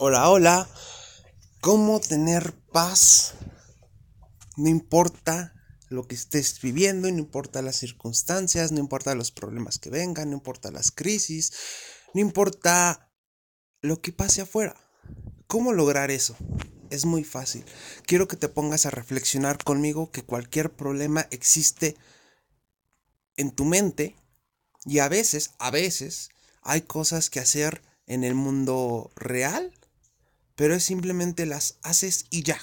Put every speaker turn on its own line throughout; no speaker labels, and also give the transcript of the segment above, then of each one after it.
Hola, hola. ¿Cómo tener paz? No importa lo que estés viviendo, no importa las circunstancias, no importa los problemas que vengan, no importa las crisis, no importa lo que pase afuera. ¿Cómo lograr eso? Es muy fácil. Quiero que te pongas a reflexionar conmigo que cualquier problema existe en tu mente y a veces, a veces, hay cosas que hacer en el mundo real pero es simplemente las haces y ya.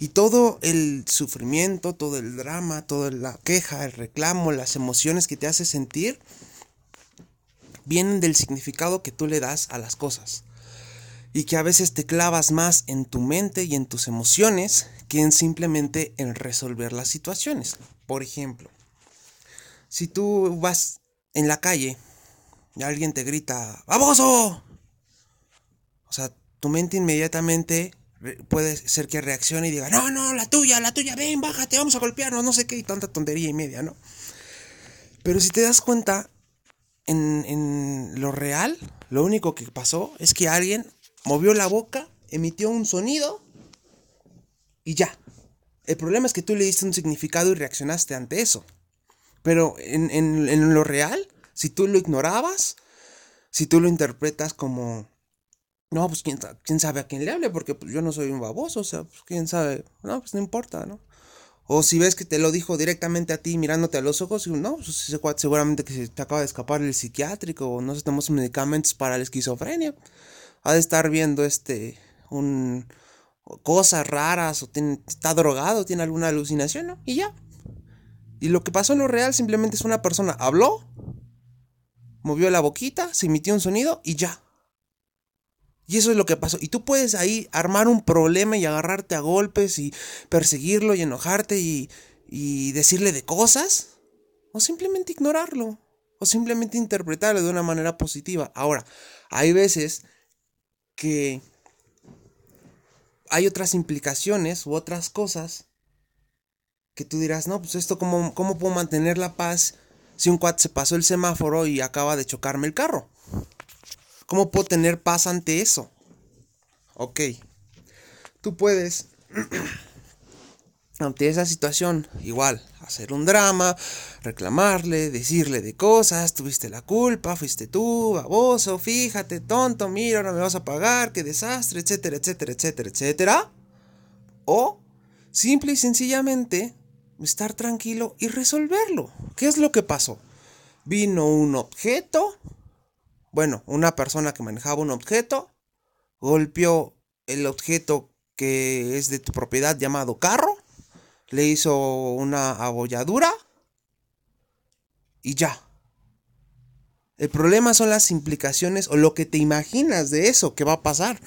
Y todo el sufrimiento, todo el drama, toda la queja, el reclamo, las emociones que te hace sentir, vienen del significado que tú le das a las cosas. Y que a veces te clavas más en tu mente y en tus emociones que en simplemente en resolver las situaciones. Por ejemplo, si tú vas en la calle y alguien te grita, ¡Baboso! O sea, tu mente inmediatamente puede ser que reaccione y diga, no, no, la tuya, la tuya, ven, bájate, vamos a golpearnos, no sé qué, y tanta tontería y media, ¿no? Pero si te das cuenta, en, en lo real, lo único que pasó es que alguien movió la boca, emitió un sonido y ya. El problema es que tú le diste un significado y reaccionaste ante eso. Pero en, en, en lo real, si tú lo ignorabas, si tú lo interpretas como no, pues ¿quién, sabe a quién le hable, porque pues, yo no soy un baboso, o sea, pues quién sabe, no, pues no importa, ¿no? O si ves que te lo dijo directamente a ti mirándote a los ojos, no, pues seguramente que se te acaba de escapar el psiquiátrico o no se tomó medicamentos para la esquizofrenia. Ha de estar viendo este, un, cosas raras o está drogado, tiene alguna alucinación, ¿no? Y ya. Y lo que pasó en lo real simplemente es una persona habló, movió la boquita, se emitió un sonido y ya. Y eso es lo que pasó. Y tú puedes ahí armar un problema y agarrarte a golpes y perseguirlo y enojarte y, y decirle de cosas. O simplemente ignorarlo. O simplemente interpretarlo de una manera positiva. Ahora, hay veces que hay otras implicaciones u otras cosas que tú dirás, no, pues esto, ¿cómo, cómo puedo mantener la paz si un cuate se pasó el semáforo y acaba de chocarme el carro? ¿Cómo puedo tener paz ante eso? Ok. Tú puedes, ante esa situación, igual, hacer un drama, reclamarle, decirle de cosas, tuviste la culpa, fuiste tú, baboso, fíjate, tonto, mira, no me vas a pagar, qué desastre, etcétera, etcétera, etcétera, etcétera. O, simple y sencillamente, estar tranquilo y resolverlo. ¿Qué es lo que pasó? Vino un objeto bueno, una persona que manejaba un objeto golpeó el objeto que es de tu propiedad llamado carro, le hizo una abolladura y ya. El problema son las implicaciones o lo que te imaginas de eso que va a pasar.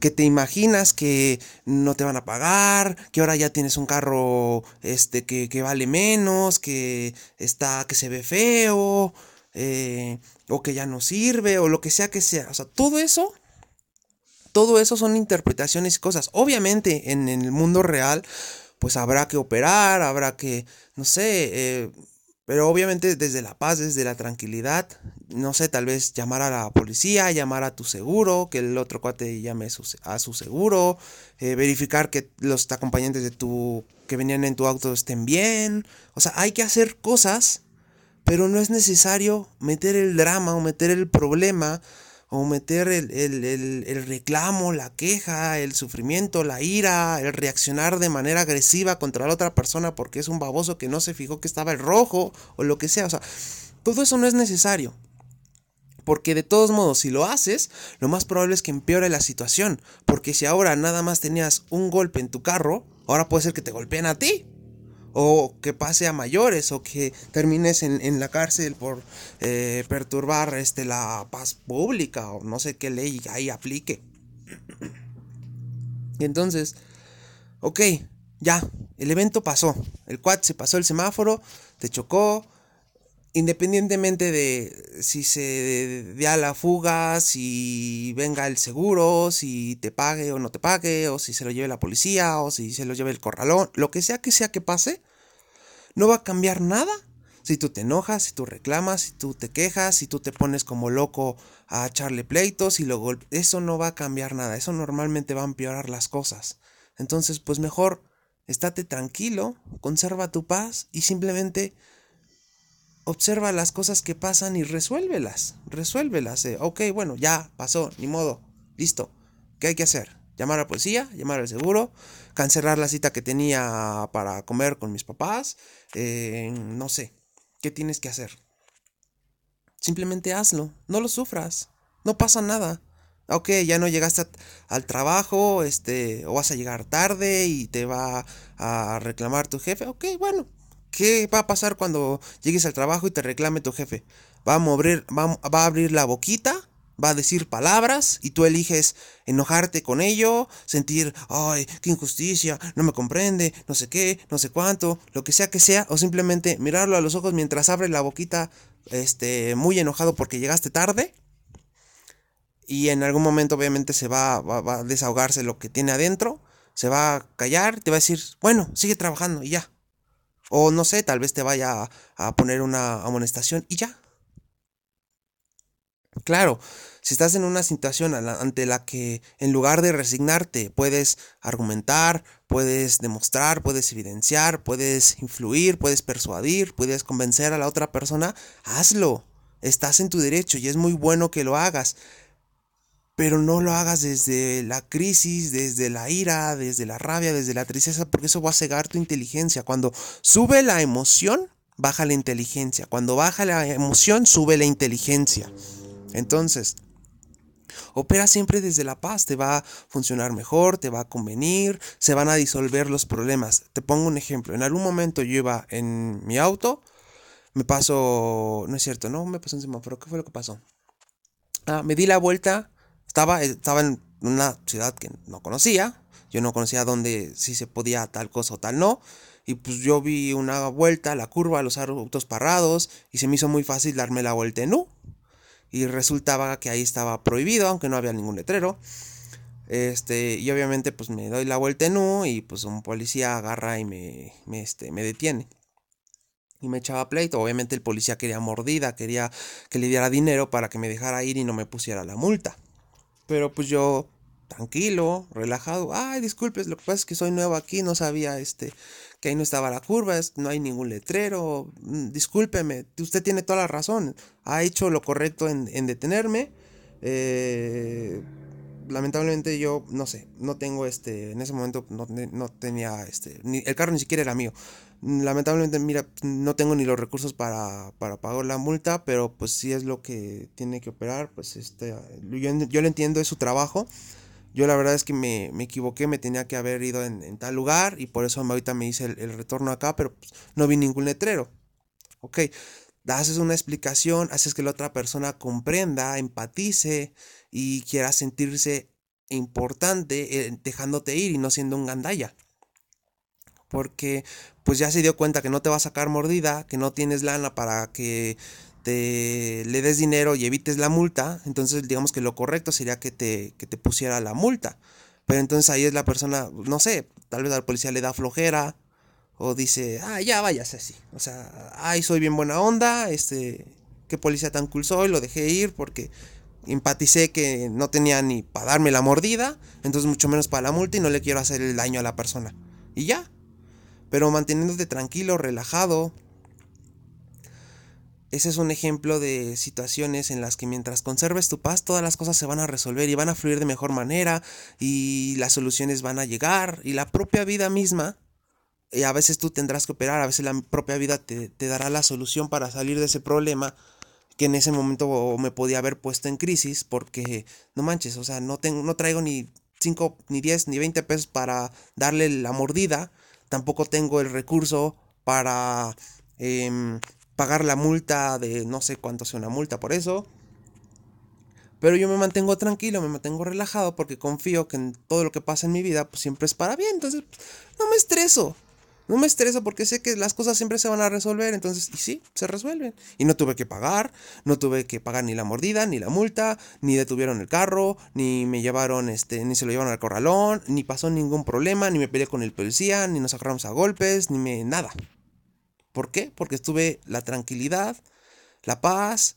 Que te imaginas que no te van a pagar, que ahora ya tienes un carro este, que, que vale menos, que está, que se ve feo, eh, o que ya no sirve, o lo que sea que sea. O sea, todo eso, todo eso son interpretaciones y cosas. Obviamente en, el mundo real, pues habrá que operar, habrá que, no sé, eh, pero obviamente desde la paz, desde la tranquilidad, no sé, tal vez llamar a la policía, llamar a tu seguro, que el otro cuate llame a su seguro, eh, verificar que los acompañantes de tu que venían en tu auto estén bien. O sea, hay que hacer cosas pero no es necesario meter el drama o meter el problema o meter el, reclamo, la queja, el sufrimiento, la ira, el reaccionar de manera agresiva contra la otra persona porque es un baboso que no se fijó que estaba el rojo o lo que sea. O sea, todo eso no es necesario. Porque de todos modos, si lo haces, lo más probable es que empeore la situación. Porque si ahora nada más tenías un golpe en tu carro, ahora puede ser que te golpeen a ti o que pase a mayores o que termines en, la cárcel por eh, perturbar este, la paz pública o no sé qué ley ahí aplique. Y entonces, ok, ya, el evento pasó, el quad se pasó el semáforo, te chocó, independientemente de si se dé a la fuga, si venga el seguro, si te pague o no te pague, o si se lo lleve la policía, o si se lo lleve el corralón, lo que sea que sea que pase, no va a cambiar nada Si tú te enojas, si tú reclamas, si tú te quejas, si tú te pones como loco a echarle pleitos y luego eso no va a cambiar nada, eso normalmente va a empeorar las cosas. Entonces, pues mejor estate tranquilo, conserva tu paz y simplemente observa las cosas que pasan y resuélvelas, resuélvelas. Eh. Ok, bueno, ya pasó, ni modo, listo. ¿Qué hay que hacer? Llamar a la policía, llamar al seguro, cancelar la cita que tenía para comer con mis papás, eh, no sé, ¿qué tienes que hacer? Simplemente hazlo, no lo sufras, no pasa nada. Ok, ya no llegaste al trabajo, este, o vas a llegar tarde y te va a reclamar tu jefe. Ok, bueno, ¿qué va a pasar cuando llegues al trabajo y te reclame tu jefe? Va a mover, va, va a abrir la boquita va a decir palabras y tú eliges enojarte con ello, sentir, ay, qué injusticia, no me comprende, no sé qué, no sé cuánto, lo que sea que sea, o simplemente mirarlo a los ojos mientras abre la boquita, este, muy enojado porque llegaste tarde. Y en algún momento obviamente se va, va, a desahogarse lo que tiene adentro, se va a callar, te va a decir, bueno, sigue trabajando y ya. O no sé, tal vez te vaya a, poner una amonestación y ya, Claro, si estás en una situación ante la que en lugar de resignarte puedes argumentar, puedes demostrar, puedes evidenciar, puedes influir, puedes persuadir, puedes convencer a la otra persona, hazlo. Estás en tu derecho y es muy bueno que lo hagas. Pero no lo hagas desde la crisis, desde la ira, desde la rabia, desde la tristeza, porque eso va a cegar tu inteligencia. Cuando sube la emoción, baja la inteligencia. Cuando baja la emoción, sube la inteligencia. Entonces, opera siempre desde la paz, te va a funcionar mejor, te va a convenir, se van a disolver los problemas. Te pongo un ejemplo, en algún momento yo iba en mi auto, me pasó, no es cierto, no me pasó encima, pero ¿qué fue lo que pasó? Ah, me di la vuelta, estaba, estaba en una ciudad que no conocía, yo no conocía dónde, si se podía tal cosa o tal no, y pues yo vi una vuelta, la curva, los autos parados, y se me hizo muy fácil darme la vuelta en U y resultaba que ahí estaba prohibido, aunque no había ningún letrero. Este, y obviamente pues me doy la vuelta en U y pues un policía agarra y me, me, este, me detiene. Y me echaba pleito. Obviamente el policía quería mordida, quería que le diera dinero para que me dejara ir y no me pusiera la multa. Pero pues yo tranquilo, relajado. Ay, disculpes, lo que pasa es que soy nuevo aquí, no sabía este que ahí no estaba la curva, no hay ningún letrero. Mm, discúlpeme, usted tiene toda la razón. Ha hecho lo correcto en, detenerme. Eh, lamentablemente yo no sé, no tengo este, en ese momento no, tenía este, ni, el carro ni siquiera era mío. Lamentablemente, mira, no tengo ni los recursos para, para pagar la multa, pero pues si es lo que tiene que operar, pues este, yo, yo lo entiendo, es su trabajo. Yo la verdad es que me, equivoqué, me tenía que haber ido en, tal lugar y por eso ahorita me hice el, retorno acá, pero pues, no vi ningún letrero. Ok, haces una explicación, haces que la otra persona comprenda, empatice y quiera sentirse importante eh, dejándote ir y no siendo un gandalla. Porque pues ya se dio cuenta que no te va a sacar mordida, que no tienes lana para que te le des dinero y evites la multa, entonces digamos que lo correcto sería que te, que te pusiera la multa. Pero entonces ahí es la persona, no sé, tal vez al policía le da flojera o dice, ah, ya vayas así. O sea, ay, soy bien buena onda, este, qué policía tan cool soy, lo dejé ir porque empaticé que no tenía ni para darme la mordida, entonces mucho menos para la multa y no le quiero hacer el daño a la persona. Y ya. Pero manteniéndote tranquilo, relajado, ese es un ejemplo de situaciones en las que mientras conserves tu paz, todas las cosas se van a resolver y van a fluir de mejor manera y las soluciones van a llegar y la propia vida misma, y a veces tú tendrás que operar, a veces la propia vida te, dará la solución para salir de ese problema que en ese momento me podía haber puesto en crisis porque no manches, o sea, no, tengo, no traigo ni 5, ni 10, ni 20 pesos para darle la mordida, tampoco tengo el recurso para... Em, pagar la multa de no sé cuánto sea una multa por eso. Pero yo me mantengo tranquilo, me mantengo relajado porque confío que en todo lo que pasa en mi vida pues siempre es para bien. Entonces no me estreso. No me estreso porque sé que las cosas siempre se van a resolver. Entonces, y sí, se resuelven. Y no tuve que pagar, no tuve que pagar ni la mordida, ni la multa, ni detuvieron el carro, ni me llevaron, este, ni se lo llevaron al corralón, ni pasó ningún problema, ni me peleé con el policía, ni nos agarramos a golpes, ni me. nada. ¿Por qué? Porque tuve la tranquilidad, la paz,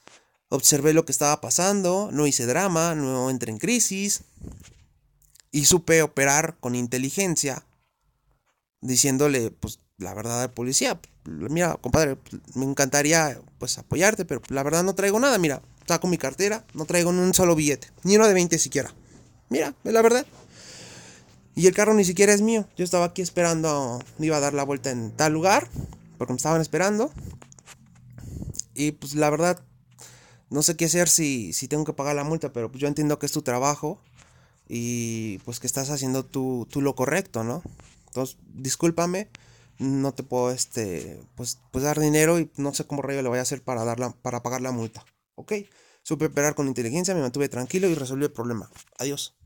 observé lo que estaba pasando, no hice drama, no entré en crisis y supe operar con inteligencia, diciéndole, pues, la verdad al policía, mira, compadre, me encantaría, pues, apoyarte, pero la verdad no traigo nada, mira, saco mi cartera, no traigo ni un solo billete, ni uno de 20 siquiera. Mira, es la verdad. Y el carro ni siquiera es mío. Yo estaba aquí esperando, me iba a dar la vuelta en tal lugar, porque me estaban esperando. Y pues la verdad, no sé qué hacer si, si tengo que pagar la multa, pero pues yo entiendo que es tu trabajo y pues que estás haciendo tú, tú lo correcto, ¿no? Entonces, discúlpame, no te puedo este, pues, pues dar dinero y no sé cómo rayo le voy a hacer para, dar para pagar la multa, ¿ok? Supe operar con inteligencia, me mantuve tranquilo y resolví el problema. Adiós.